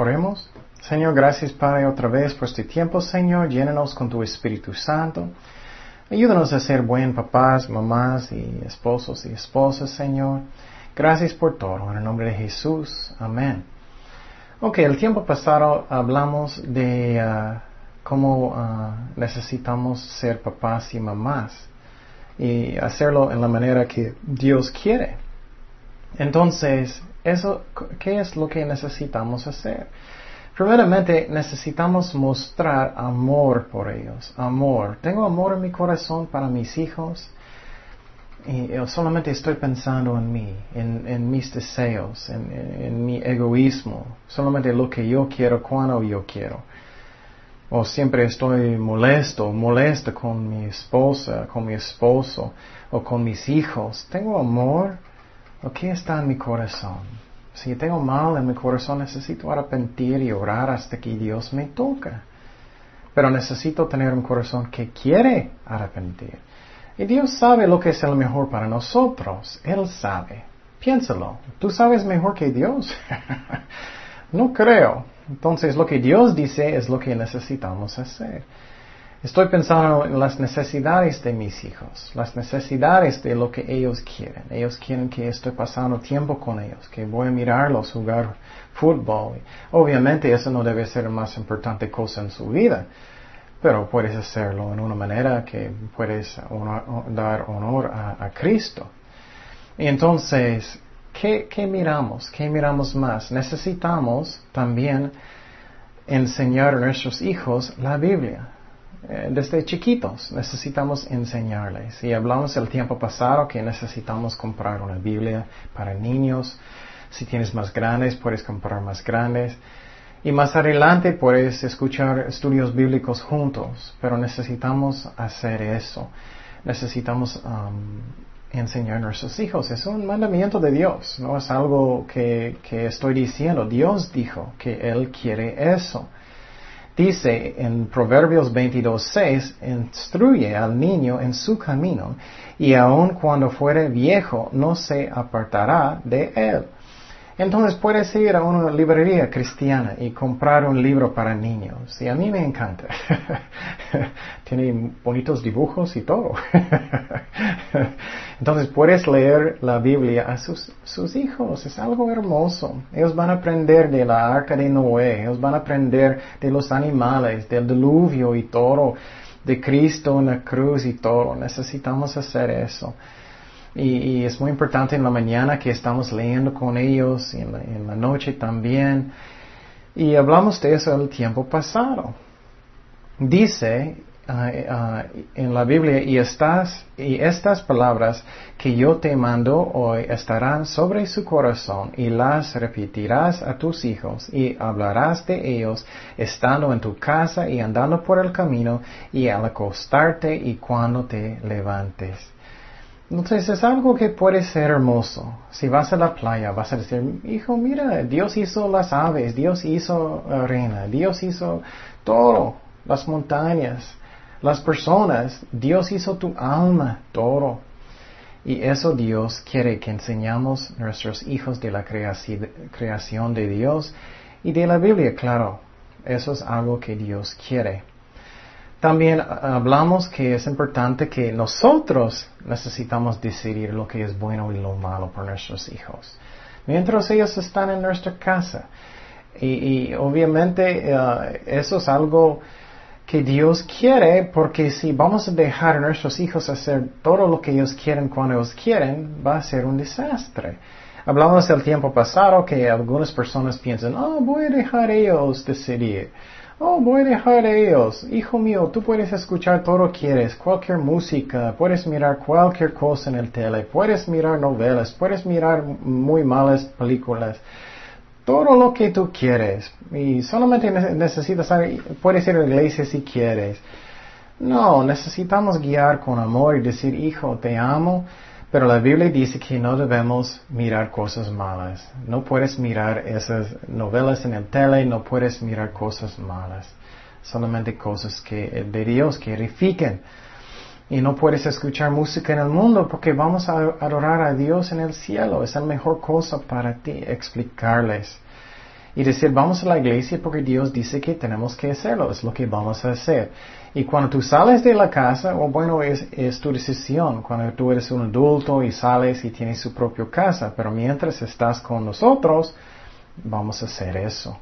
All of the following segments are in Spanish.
Oremos. Señor, gracias Padre otra vez por este tiempo, Señor. Llénanos con tu Espíritu Santo. Ayúdanos a ser buen papás, mamás y esposos y esposas, Señor. Gracias por todo. En el nombre de Jesús. Amén. Ok, el tiempo pasado hablamos de uh, cómo uh, necesitamos ser papás y mamás y hacerlo en la manera que Dios quiere. Entonces, eso, ¿qué es lo que necesitamos hacer? Primeramente, necesitamos mostrar amor por ellos, amor. Tengo amor en mi corazón para mis hijos y yo solamente estoy pensando en mí, en, mis deseos, en, en, mi egoísmo, solamente lo que yo quiero cuando yo quiero. O siempre estoy molesto, molesta con mi esposa, con mi esposo o con mis hijos. ¿Tengo amor? ¿O qué está en mi corazón? Si tengo mal en mi corazón, necesito arrepentir y orar hasta que Dios me toque. Pero necesito tener un corazón que quiere arrepentir. Y Dios sabe lo que es el mejor para nosotros. Él sabe. Piénsalo. ¿Tú sabes mejor que Dios? no creo. Entonces lo que Dios dice es lo que necesitamos hacer. Estoy pensando en las necesidades de mis hijos, las necesidades de lo que ellos quieren. Ellos quieren que estoy pasando tiempo con ellos, que voy a mirarlos jugar fútbol. Obviamente eso no debe ser la más importante cosa en su vida, pero puedes hacerlo en una manera que puedes dar honor a, Cristo. Y entonces, ¿qué, ¿qué miramos? ¿Qué miramos más? Necesitamos también enseñar a nuestros hijos la Biblia. Eh, desde chiquitos necesitamos enseñarles. Y hablamos el tiempo pasado que necesitamos comprar una Biblia para niños. Si tienes más grandes, puedes comprar más grandes. Y más adelante puedes escuchar estudios bíblicos juntos, pero necesitamos hacer eso. Necesitamos um, enseñar a nuestros hijos. Es un mandamiento de Dios, no es algo que, que estoy diciendo. Dios dijo que Él quiere eso. Dice en Proverbios 22.6, instruye al niño en su camino, y aun cuando fuere viejo no se apartará de él. Entonces puedes ir a una librería cristiana y comprar un libro para niños. Y a mí me encanta. Tiene bonitos dibujos y todo. Entonces puedes leer la Biblia a sus, sus hijos. Es algo hermoso. Ellos van a aprender de la arca de Noé. Ellos van a aprender de los animales, del diluvio y todo. De Cristo en la cruz y todo. Necesitamos hacer eso. Y, es muy importante en la mañana que estamos leyendo con ellos y en la, noche también. Y hablamos de eso el tiempo pasado. Dice ah, ah, en la Biblia, y estas, y estas palabras que yo te mando hoy estarán sobre su corazón y las repetirás a tus hijos y hablarás de ellos estando en tu casa y andando por el camino y al acostarte y cuando te levantes. Entonces es algo que puede ser hermoso. Si vas a la playa, vas a decir, hijo, mira, Dios hizo las aves, Dios hizo arena, Dios hizo todo, las montañas, las personas, Dios hizo tu alma, todo. Y eso Dios quiere que enseñamos nuestros hijos de la creación de Dios y de la Biblia, claro. Eso es algo que Dios quiere. También hablamos que es importante que nosotros necesitamos decidir lo que es bueno y lo malo para nuestros hijos. Mientras ellos están en nuestra casa. Y, obviamente eh, eso es algo que Dios quiere porque si vamos a dejar a nuestros hijos hacer todo lo que ellos quieren cuando ellos quieren, va a ser un desastre. Hablamos del tiempo pasado que algunas personas piensan, oh, voy a dejar ellos decidir. Oh, voy a dejar a ellos. Hijo mío, tú puedes escuchar todo lo que quieres, cualquier música, puedes mirar cualquier cosa en el tele, puedes mirar novelas, puedes mirar muy malas películas. Todo lo que tú quieres. Y solamente necesitas, puedes ir a la iglesia si quieres. No, necesitamos guiar con amor y decir, hijo, te amo pero la Biblia dice que no debemos mirar cosas malas. No puedes mirar esas novelas en el tele, no puedes mirar cosas malas. Solamente cosas que, de Dios que edifiquen. Y no puedes escuchar música en el mundo porque vamos a adorar a Dios en el cielo. Es la mejor cosa para ti explicarles. Y decir, vamos a la iglesia porque Dios dice que tenemos que hacerlo, es lo que vamos a hacer. Y cuando tú sales de la casa, o bueno, es, tu decisión, cuando tú eres un adulto y sales y tienes su propia casa, pero mientras estás con nosotros, vamos a hacer eso.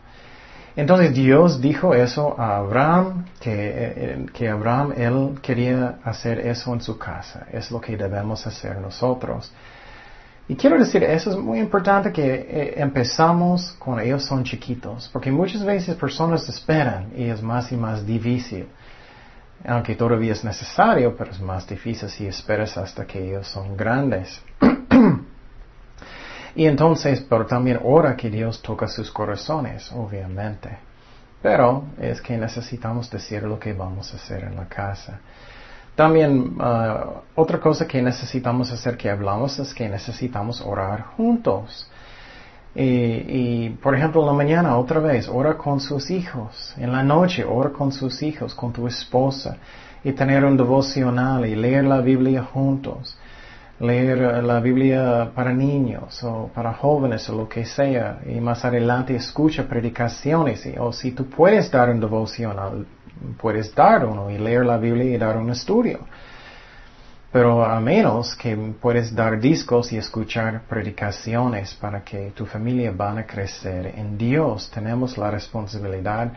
Entonces Dios dijo eso a Abraham, que, eh, que, Abraham, él quería hacer eso en su casa. Es lo que debemos hacer nosotros. Y quiero decir, eso es muy importante que eh, empezamos cuando ellos son chiquitos, porque muchas veces personas esperan y es más y más difícil. Aunque todavía es necesario, pero es más difícil si esperas hasta que ellos son grandes. y entonces, pero también ora que Dios toca sus corazones, obviamente. Pero es que necesitamos decir lo que vamos a hacer en la casa. También uh, otra cosa que necesitamos hacer que hablamos es que necesitamos orar juntos. Y, por ejemplo, en la mañana otra vez, ora con sus hijos. En la noche, ora con sus hijos, con tu esposa. Y tener un devocional y leer la Biblia juntos. Leer la Biblia para niños o para jóvenes o lo que sea. Y más adelante escucha predicaciones. o si tú puedes dar un devocional, puedes dar uno y leer la Biblia y dar un estudio. Pero a menos que puedes dar discos y escuchar predicaciones para que tu familia van a crecer en Dios, tenemos la responsabilidad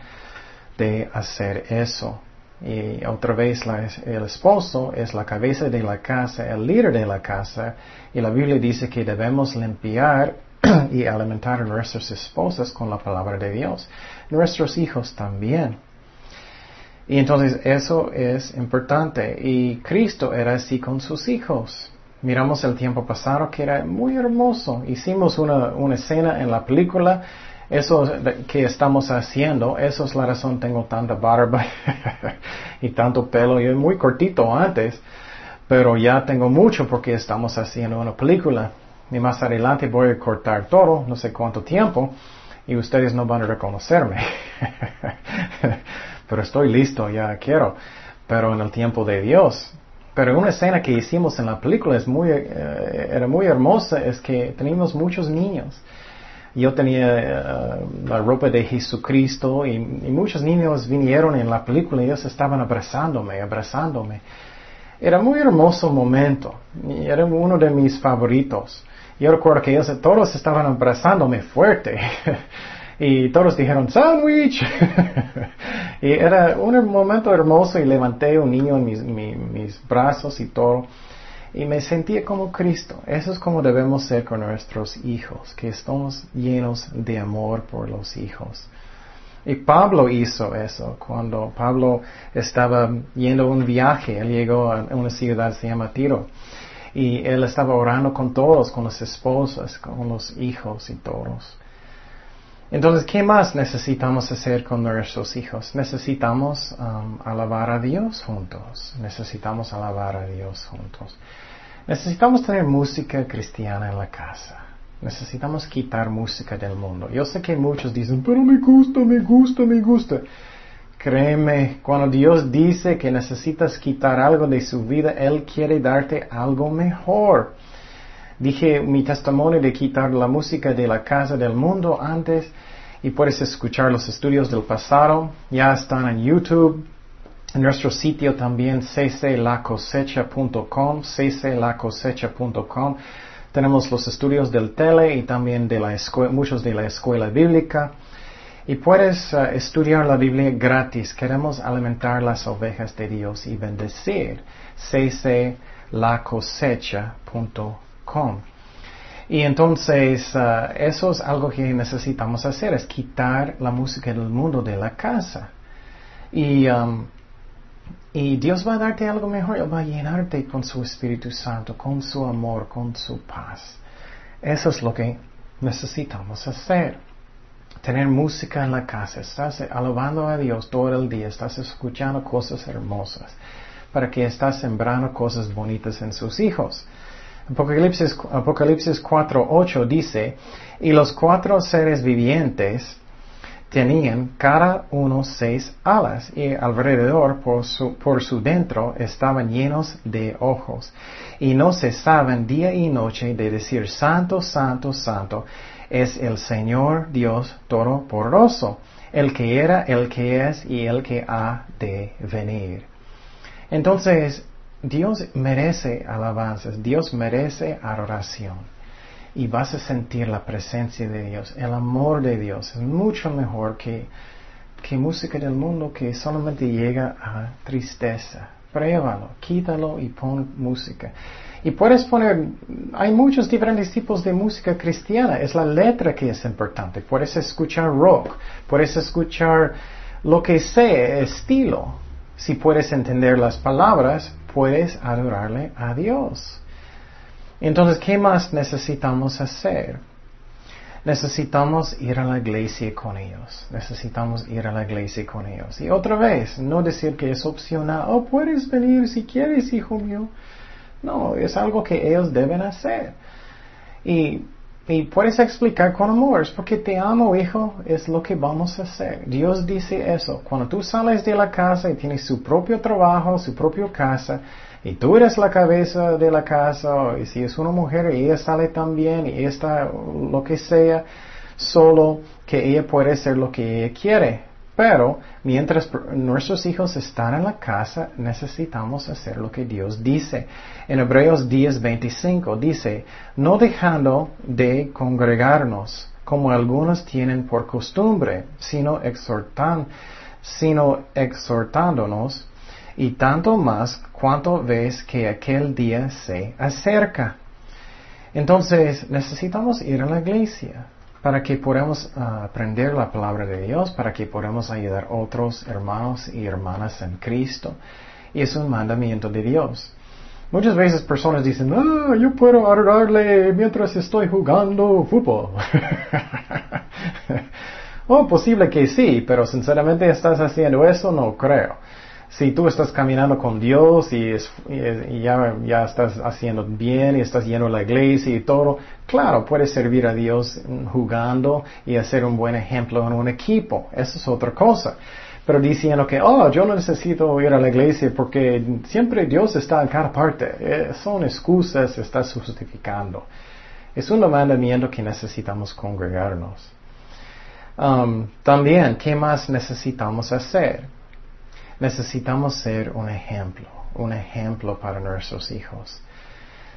de hacer eso. Y otra vez el esposo es la cabeza de la casa, el líder de la casa, y la Biblia dice que debemos limpiar y alimentar a nuestras esposas con la palabra de Dios. Nuestros hijos también. Y entonces eso es importante. Y Cristo era así con sus hijos. Miramos el tiempo pasado que era muy hermoso. Hicimos una, una escena en la película. Eso que estamos haciendo, eso es la razón tengo tanta barba y tanto pelo. Yo muy cortito antes, pero ya tengo mucho porque estamos haciendo una película. Y más adelante voy a cortar todo, no sé cuánto tiempo, y ustedes no van a reconocerme. pero estoy listo, ya quiero, pero en el tiempo de Dios. Pero una escena que hicimos en la película es muy, eh, era muy hermosa, es que teníamos muchos niños. Yo tenía eh, la ropa de Jesucristo y, muchos niños vinieron en la película y ellos estaban abrazándome, abrazándome. Era muy hermoso momento y era uno de mis favoritos. Yo recuerdo que ellos todos estaban abrazándome fuerte. y todos dijeron sándwich. y era un momento hermoso y levanté un niño en mis, mis, brazos y todo. Y me sentía como Cristo. Eso es como debemos ser con nuestros hijos, que estamos llenos de amor por los hijos. Y Pablo hizo eso cuando Pablo estaba yendo a un viaje. Él llegó a una ciudad se llama Tiro. Y él estaba orando con todos, con las esposas, con los hijos y todos. Entonces, ¿qué más necesitamos hacer con nuestros hijos? Necesitamos um, alabar a Dios juntos. Necesitamos alabar a Dios juntos. Necesitamos tener música cristiana en la casa. Necesitamos quitar música del mundo. Yo sé que muchos dicen, pero me gusta, me gusta, me gusta. Créeme, cuando Dios dice que necesitas quitar algo de su vida, Él quiere darte algo mejor. Dije mi testimonio de quitar la música de la casa del mundo antes y puedes escuchar los estudios del pasado. Ya están en YouTube. En nuestro sitio también cclacosecha.com, cclacosecha.com. Tenemos los estudios del tele y también de la muchos de la escuela bíblica. Y puedes uh, estudiar la Biblia gratis. Queremos alimentar las ovejas de Dios y bendecir. cclacosecha.com. Y entonces uh, eso es algo que necesitamos hacer, es quitar la música del mundo de la casa. Y, um, y Dios va a darte algo mejor, Él va a llenarte con su Espíritu Santo, con su amor, con su paz. Eso es lo que necesitamos hacer. Tener música en la casa, estás alabando a Dios todo el día, estás escuchando cosas hermosas, para que estás sembrando cosas bonitas en sus hijos. Apocalipsis, Apocalipsis 4.8 dice, y los cuatro seres vivientes tenían cada uno seis alas y alrededor por su, por su dentro estaban llenos de ojos y no cesaban día y noche de decir santo, santo, santo es el Señor Dios Todopoderoso, el que era, el que es y el que ha de venir. Entonces, Dios merece alabanzas, Dios merece adoración y vas a sentir la presencia de Dios, el amor de Dios. Es mucho mejor que, que música del mundo que solamente llega a tristeza. Pruébalo, quítalo y pon música. Y puedes poner, hay muchos diferentes tipos de música cristiana, es la letra que es importante. Puedes escuchar rock, puedes escuchar lo que sea, estilo. Si puedes entender las palabras, puedes adorarle a Dios. Entonces, ¿qué más necesitamos hacer? Necesitamos ir a la iglesia con ellos. Necesitamos ir a la iglesia con ellos. Y otra vez, no decir que es opcional. Oh, puedes venir si quieres, hijo mío. No, es algo que ellos deben hacer. Y, y puedes explicar con amor, es porque te amo, hijo, es lo que vamos a hacer. Dios dice eso. Cuando tú sales de la casa y tienes su propio trabajo, su propia casa, y tú eres la cabeza de la casa, y si es una mujer ella sale también y está lo que sea, solo que ella puede ser lo que ella quiere. Pero mientras nuestros hijos están en la casa, necesitamos hacer lo que Dios dice. En Hebreos 10:25 dice, no dejando de congregarnos, como algunos tienen por costumbre, sino, exhortan, sino exhortándonos y tanto más cuanto ves que aquel día se acerca. Entonces necesitamos ir a la iglesia para que podamos ah, aprender la palabra de Dios, para que podamos ayudar a otros hermanos y hermanas en Cristo. Y es un mandamiento de Dios. Muchas veces personas dicen, ah, yo puedo adorarle mientras estoy jugando fútbol. oh, posible que sí, pero sinceramente estás haciendo eso, no creo si tú estás caminando con Dios y, ya, estás haciendo bien y estás yendo a la iglesia y todo, claro, puedes servir a Dios jugando y hacer un buen ejemplo en un equipo. Eso es otra cosa. Pero diciendo que, oh, yo no necesito ir a la iglesia porque siempre Dios está en cada parte. Eh, son excusas, estás justificando. Es un mandamiento que necesitamos congregarnos. Um, también, ¿qué más necesitamos hacer? Necesitamos ser un ejemplo, un ejemplo para nuestros hijos.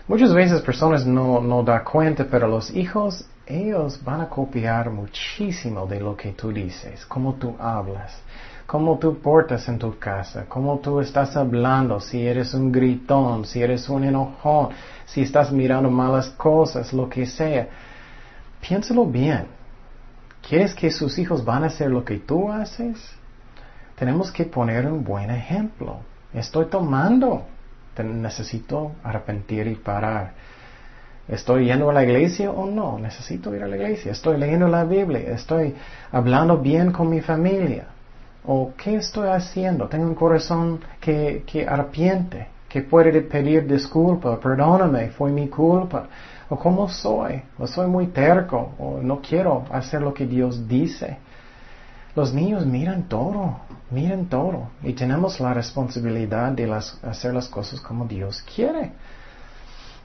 Muchas veces personas no, no dan cuenta, pero los hijos, ellos van a copiar muchísimo de lo que tú dices, cómo tú hablas, cómo tú portas en tu casa, cómo tú estás hablando, si eres un gritón, si eres un enojón, si estás mirando malas cosas, lo que sea. Piénsalo bien. ¿Quieres que sus hijos van a hacer lo que tú haces? Tenemos que poner un buen ejemplo. Estoy tomando, necesito arrepentir y parar. ¿Estoy yendo a la iglesia o no? Necesito ir a la iglesia. ¿Estoy leyendo la Biblia? ¿Estoy hablando bien con mi familia? ¿O qué estoy haciendo? Tengo un corazón que, que arrepiente, que puede pedir disculpa, perdóname, fue mi culpa. ¿O cómo soy? ¿O soy muy terco? ¿O no quiero hacer lo que Dios dice? Los niños miran todo, miran todo. Y tenemos la responsabilidad de hacer las cosas como Dios quiere.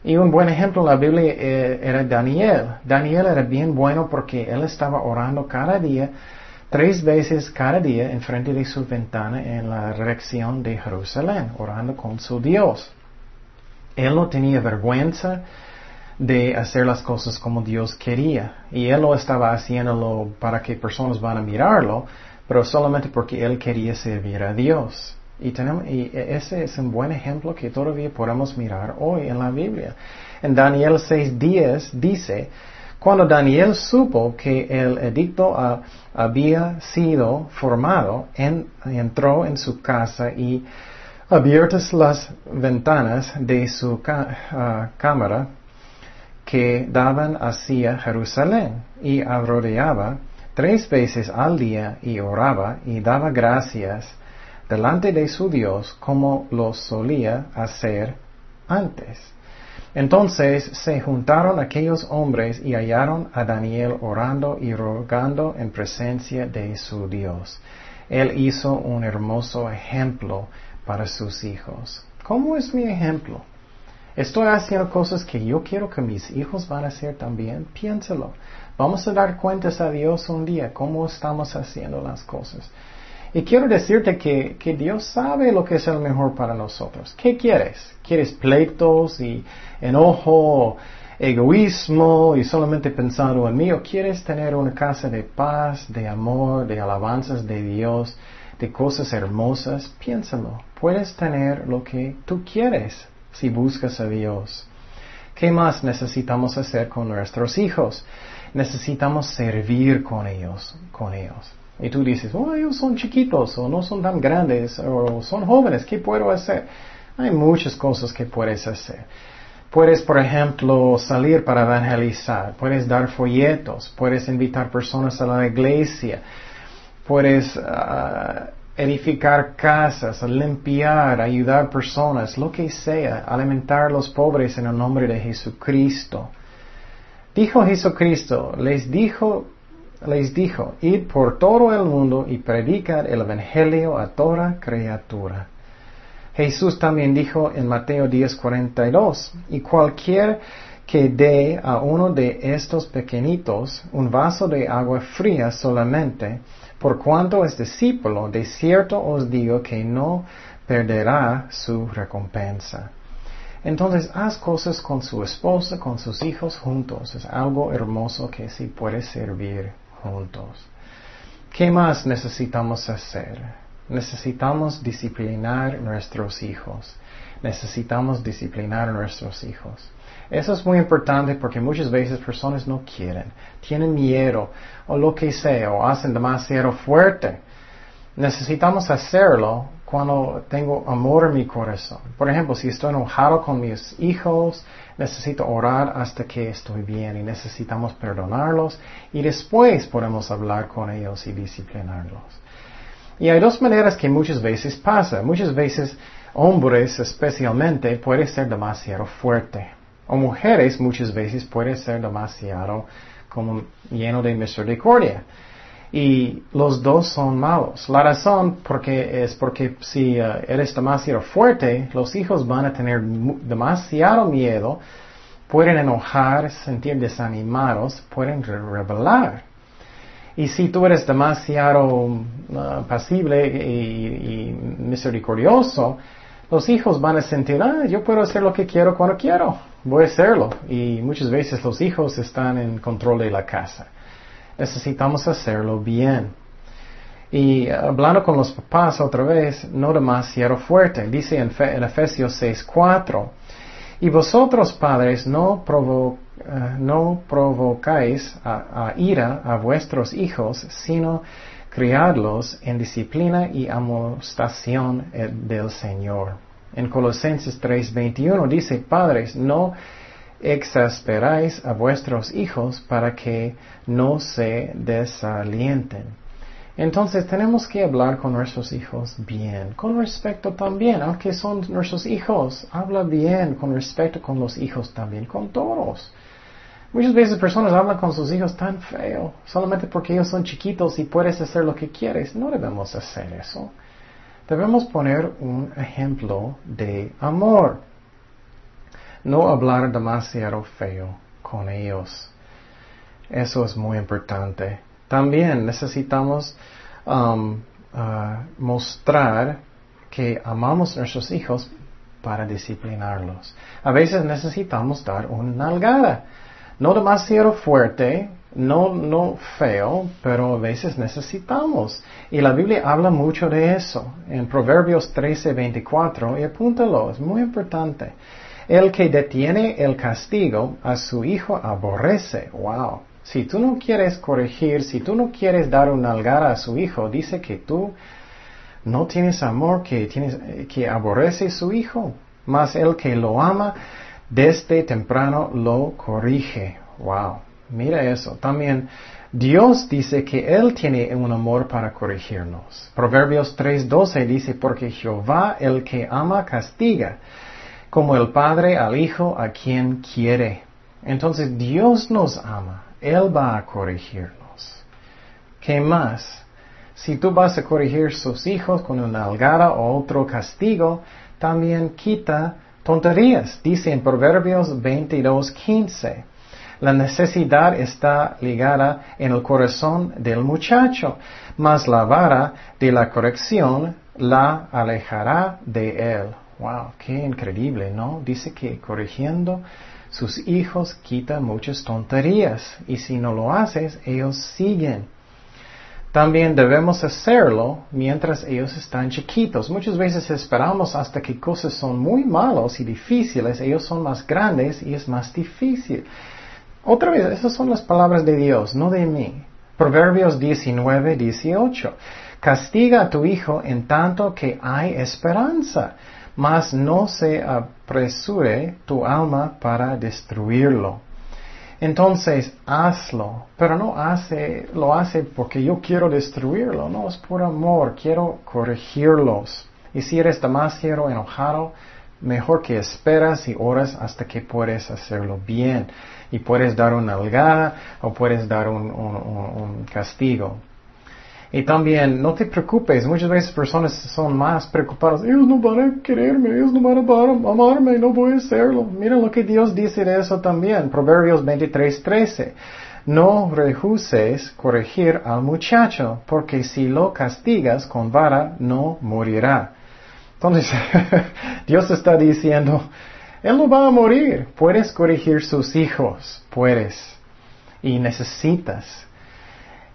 Y un buen ejemplo en la Biblia eh, era Daniel. Daniel era bien bueno porque él estaba orando cada día, tres veces cada día, en frente de su ventana en la dirección de Jerusalén, orando con su Dios. Él no tenía vergüenza de hacer las cosas como Dios quería. Y Él no estaba haciéndolo para que personas van a mirarlo, pero solamente porque Él quería servir a Dios. Y, tenemos, y ese es un buen ejemplo que todavía podemos mirar hoy en la Biblia. En Daniel 6.10 dice, cuando Daniel supo que el edicto había sido formado, entró en su casa y abiertas las ventanas de su ah, cámara, que daban hacia Jerusalén y rodeaba tres veces al día y oraba y daba gracias delante de su Dios como lo solía hacer antes. Entonces se juntaron aquellos hombres y hallaron a Daniel orando y rogando en presencia de su Dios. Él hizo un hermoso ejemplo para sus hijos. ¿Cómo es mi ejemplo? ¿Estoy haciendo cosas que yo quiero que mis hijos van a hacer también? Piénselo. Vamos a dar cuentas a Dios un día cómo estamos haciendo las cosas. Y quiero decirte que, que, Dios sabe lo que es el mejor para nosotros. ¿Qué quieres? ¿Quieres pleitos y enojo, egoísmo y solamente pensando en mí? ¿O quieres tener una casa de paz, de amor, de alabanzas de Dios, de cosas hermosas? Piénsalo. Puedes tener lo que tú quieres si buscas a Dios. ¿Qué más necesitamos hacer con nuestros hijos? Necesitamos servir con ellos, con ellos. Y tú dices, oh, ellos son chiquitos o no son tan grandes o son jóvenes, ¿qué puedo hacer? Hay muchas cosas que puedes hacer. Puedes, por ejemplo, salir para evangelizar, puedes dar folletos, puedes invitar personas a la iglesia, puedes ah, edificar casas, limpiar, ayudar personas, lo que sea, alimentar a los pobres en el nombre de Jesucristo. Dijo Jesucristo, les dijo les dijo, id por todo el mundo y predicad el Evangelio a toda criatura. Jesús también dijo en Mateo 10:42, y cualquier que dé a uno de estos pequeñitos un vaso de agua fría solamente, por cuanto es discípulo, de cierto os digo que no perderá su recompensa. Entonces, haz cosas con su esposa, con sus hijos juntos. Es algo hermoso que sí puede servir juntos. ¿Qué más necesitamos hacer? Necesitamos disciplinar nuestros hijos. Necesitamos disciplinar nuestros hijos. Eso es muy importante porque muchas veces personas no quieren, tienen miedo o lo que sea, o hacen demasiado fuerte. Necesitamos hacerlo cuando tengo amor en mi corazón. Por ejemplo, si estoy enojado con mis hijos, necesito orar hasta que estoy bien y necesitamos perdonarlos y después podemos hablar con ellos y disciplinarlos. Y hay dos maneras que muchas veces pasa. Muchas veces hombres especialmente puede ser demasiado fuerte. O mujeres muchas veces puede ser demasiado como lleno de misericordia y los dos son malos. La razón porque es porque si uh, eres demasiado fuerte, los hijos van a tener demasiado miedo, pueden enojar, sentir desanimados, pueden rebelar. Y si tú eres demasiado uh, pasible y, misericordioso, los hijos van a sentir, ah, yo puedo hacer lo que quiero cuando quiero, voy a hacerlo. Y muchas veces los hijos están en control de la casa necesitamos hacerlo bien. Y hablando con los papás otra vez, no demasiado fuerte. Dice en, Efesios 6:4, y vosotros padres no, eh, no provocáis a, ira a vuestros hijos, sino criadlos en disciplina y amostación eh, del Señor. En Colosenses 3:21 dice, padres, no exasperáis a vuestros hijos para que no se desalienten. Entonces tenemos que hablar con nuestros hijos bien, con respeto también, aunque son nuestros hijos, habla bien con respeto con los hijos también, con todos. Muchas veces personas hablan con sus hijos tan feo, solamente porque ellos son chiquitos y puedes hacer lo que quieres. No debemos hacer eso. Debemos poner un ejemplo de amor no hablar demasiado feo con ellos. Eso es muy importante. También necesitamos um, uh, mostrar que amamos a nuestros hijos para disciplinarlos. A veces necesitamos dar una nalgada. No demasiado fuerte, no, no feo, pero a veces necesitamos. Y la Biblia habla mucho de eso. En Proverbios 13, 24, y apúntalo, es muy importante. El que detiene el castigo a su hijo aborrece. Wow. Si tú no quieres corregir, si tú no quieres dar una algara a su hijo, dice que tú no tienes amor, que, tienes, que aborrece a su hijo. Mas el que lo ama, desde temprano lo corrige. Wow. Mira eso. También Dios dice que Él tiene un amor para corregirnos. Proverbios 3.12 dice, porque Jehová el que ama castiga como el Padre al Hijo a quien quiere. Entonces Dios nos ama. Él va a corregirnos. ¿Qué más? Si tú vas a corregir sus hijos con una algara o otro castigo, también quita tonterías. Dice en Proverbios 22.15. La necesidad está ligada en el corazón del muchacho, mas la vara de la corrección la alejará de él. Wow, qué increíble, ¿no? Dice que corrigiendo sus hijos quita muchas tonterías y si no lo haces, ellos siguen. También debemos hacerlo mientras ellos están chiquitos. Muchas veces esperamos hasta que cosas son muy malos y difíciles, ellos son más grandes y es más difícil. Otra vez, esas son las palabras de Dios, no de mí. Proverbios 19, 18. Castiga a tu hijo en tanto que hay esperanza, mas no se apresure tu alma para destruirlo. Entonces, hazlo, pero no hace, lo hace porque yo quiero destruirlo, no, es por amor, quiero corregirlos. Y si eres demasiado enojado, mejor que esperas y oras hasta que puedes hacerlo bien. Y puedes dar una algada o puedes dar un castigo. Y también, no te preocupes, muchas veces personas son más preocupadas, ellos no van a quererme, ellos no van a amarme, no voy a hacerlo. Mira lo que Dios dice de eso también, Proverbios 23, 13. No rehuses corregir al muchacho, porque si lo castigas con vara, no morirá. Entonces, Dios está diciendo, Él no va a morir, puedes corregir sus hijos, puedes, y necesitas.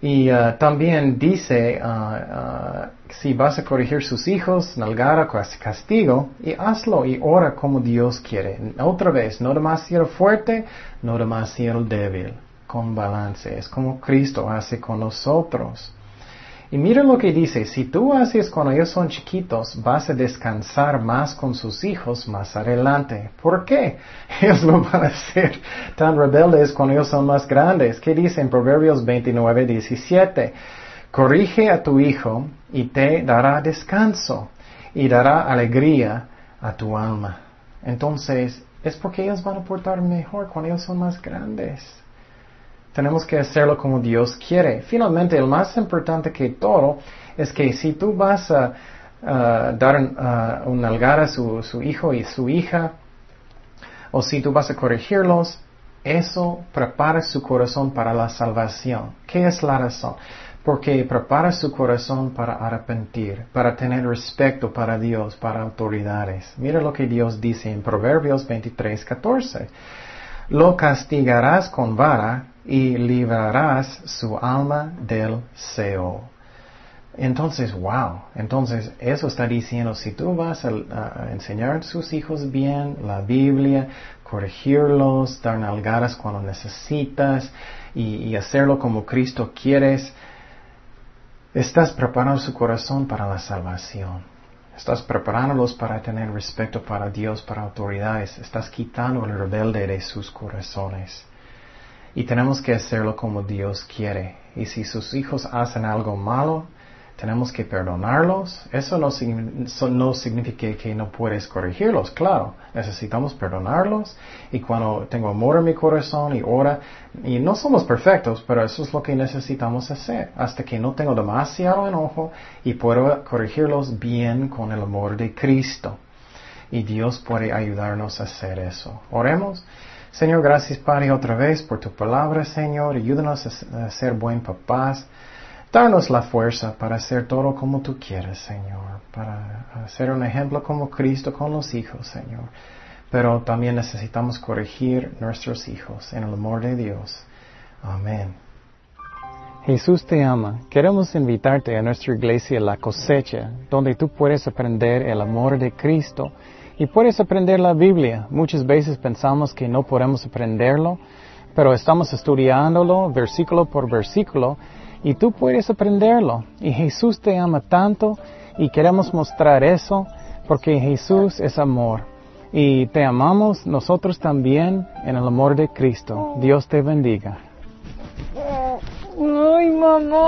Y uh, también dice, uh, uh, si vas a corregir sus hijos, nalgara castigo, y hazlo y ora como Dios quiere. Otra vez, no demasiado fuerte, no demasiado débil, con balance. Es como Cristo hace con nosotros. Y mira lo que dice, si tú haces cuando ellos son chiquitos, vas a descansar más con sus hijos más adelante. ¿Por qué? Ellos no van a ser tan rebeldes cuando ellos son más grandes. ¿Qué dice en Proverbios 29, 17? Corrige a tu hijo y te dará descanso y dará alegría a tu alma. Entonces, es porque ellos van a portar mejor cuando ellos son más grandes. Tenemos que hacerlo como Dios quiere. Finalmente, el más importante que todo es que si tú vas a dar un algar a su, su hijo y su hija, o si tú vas a corregirlos, eso prepara su corazón para la salvación. ¿Qué es la razón? Porque prepara su corazón para arrepentir, para tener respeto para Dios, para autoridades. Mira lo que Dios dice en Proverbios 23, 14. Lo castigarás con vara y librarás su alma del Seo. Entonces, wow, entonces eso está diciendo, si tú vas a, enseñar a sus hijos bien la Biblia, corregirlos, dar nalgadas cuando necesitas y, y hacerlo como Cristo quieres, estás preparando su corazón para la salvación. Estás preparándolos para tener respeto para Dios, para autoridades. Estás quitando el rebelde de sus corazones. Y tenemos que hacerlo como Dios quiere. Y si sus hijos hacen algo malo, tenemos que perdonarlos. Eso no, no, significa que no puedes corregirlos, claro. Necesitamos perdonarlos. Y cuando tengo amor en mi corazón y ora, y no somos perfectos, pero eso es lo que necesitamos hacer. Hasta que no tengo demasiado enojo y puedo corregirlos bien con el amor de Cristo. Y Dios puede ayudarnos a hacer eso. Oremos. Señor, gracias Padre otra vez por tu palabra, Señor. Ayúdanos a ser buen papás. Darnos la fuerza para hacer todo como tú quieres, Señor. Para ser un ejemplo como Cristo con los hijos, Señor. Pero también necesitamos corregir nuestros hijos en el amor de Dios. Amén. Jesús te ama. Queremos invitarte a nuestra iglesia La Cosecha, donde tú puedes aprender el amor de Cristo y puedes aprender la Biblia. Muchas veces pensamos que no podemos aprenderlo, pero estamos estudiándolo versículo por versículo y tú puedes aprenderlo. Y Jesús te ama tanto y queremos mostrar eso porque Jesús es amor. Y te amamos nosotros también en el amor de Cristo. Dios te bendiga. Ay, mamá.